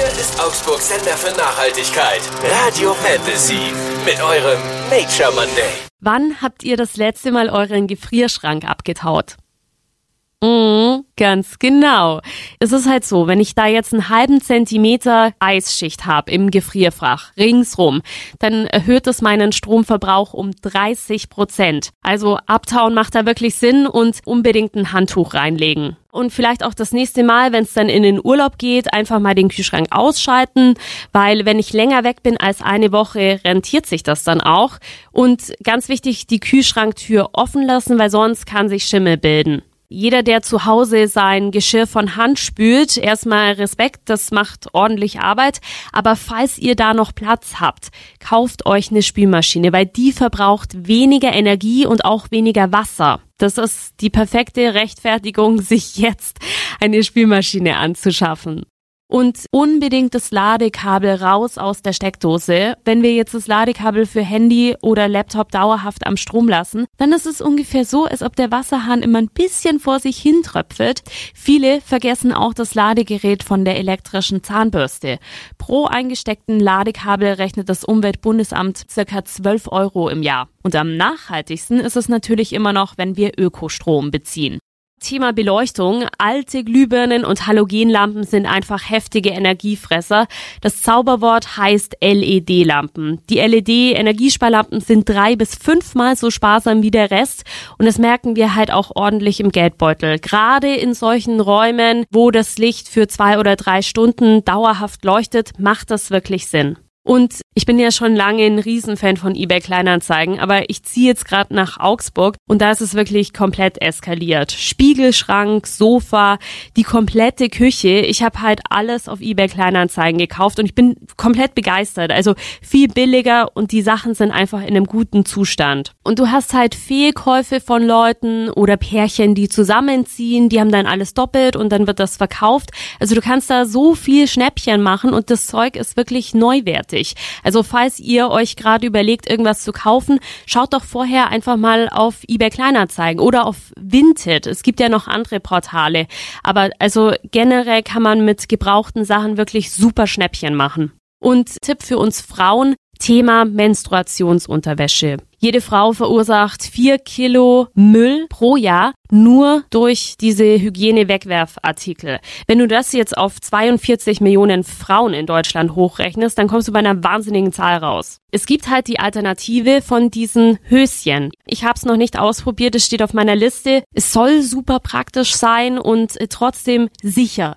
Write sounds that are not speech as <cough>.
Hier ist Augsburg Sender für Nachhaltigkeit. Radio Fantasy. Mit eurem Nature Monday. Wann habt ihr das letzte Mal euren Gefrierschrank abgetaut? Mhm, ganz genau. Es ist halt so, wenn ich da jetzt einen halben Zentimeter Eisschicht habe im Gefrierfach ringsrum, dann erhöht es meinen Stromverbrauch um 30 Prozent. Also abtauen macht da wirklich Sinn und unbedingt ein Handtuch reinlegen. Und vielleicht auch das nächste Mal, wenn es dann in den Urlaub geht, einfach mal den Kühlschrank ausschalten, weil wenn ich länger weg bin als eine Woche, rentiert sich das dann auch. Und ganz wichtig, die Kühlschranktür offen lassen, weil sonst kann sich Schimmel bilden. Jeder, der zu Hause sein Geschirr von Hand spült, erstmal Respekt, das macht ordentlich Arbeit. Aber falls ihr da noch Platz habt, kauft euch eine Spülmaschine, weil die verbraucht weniger Energie und auch weniger Wasser. Das ist die perfekte Rechtfertigung, <laughs> sich jetzt eine Spülmaschine anzuschaffen und unbedingt das Ladekabel raus aus der Steckdose. Wenn wir jetzt das Ladekabel für Handy oder Laptop dauerhaft am Strom lassen, dann ist es ungefähr so, als ob der Wasserhahn immer ein bisschen vor sich hin tröpfelt. Viele vergessen auch das Ladegerät von der elektrischen Zahnbürste. Pro eingesteckten Ladekabel rechnet das Umweltbundesamt circa 12 Euro im Jahr. Und am nachhaltigsten ist es natürlich immer noch, wenn wir Ökostrom beziehen. Thema Beleuchtung. Alte Glühbirnen und Halogenlampen sind einfach heftige Energiefresser. Das Zauberwort heißt LED-Lampen. Die LED-Energiesparlampen sind drei bis fünfmal so sparsam wie der Rest und das merken wir halt auch ordentlich im Geldbeutel. Gerade in solchen Räumen, wo das Licht für zwei oder drei Stunden dauerhaft leuchtet, macht das wirklich Sinn. Und ich bin ja schon lange ein Riesenfan von eBay Kleinanzeigen, aber ich ziehe jetzt gerade nach Augsburg und da ist es wirklich komplett eskaliert. Spiegelschrank, Sofa, die komplette Küche. Ich habe halt alles auf eBay Kleinanzeigen gekauft und ich bin komplett begeistert. Also viel billiger und die Sachen sind einfach in einem guten Zustand. Und du hast halt Fehlkäufe von Leuten oder Pärchen, die zusammenziehen, die haben dann alles doppelt und dann wird das verkauft. Also du kannst da so viel Schnäppchen machen und das Zeug ist wirklich neuwert fertig. Also falls ihr euch gerade überlegt, irgendwas zu kaufen, schaut doch vorher einfach mal auf eBay Kleinanzeigen oder auf Vinted. Es gibt ja noch andere Portale. Aber also generell kann man mit gebrauchten Sachen wirklich super Schnäppchen machen. Und Tipp für uns Frauen, Thema Menstruationsunterwäsche. Jede Frau verursacht vier Kilo Müll pro Jahr nur durch diese Hygiene-Wegwerfartikel. Wenn du das jetzt auf 42 Millionen Frauen in Deutschland hochrechnest, dann kommst du bei einer wahnsinnigen Zahl raus. Es gibt halt die Alternative von diesen Höschen. Ich habe es noch nicht ausprobiert, es steht auf meiner Liste. Es soll super praktisch sein und trotzdem sicher.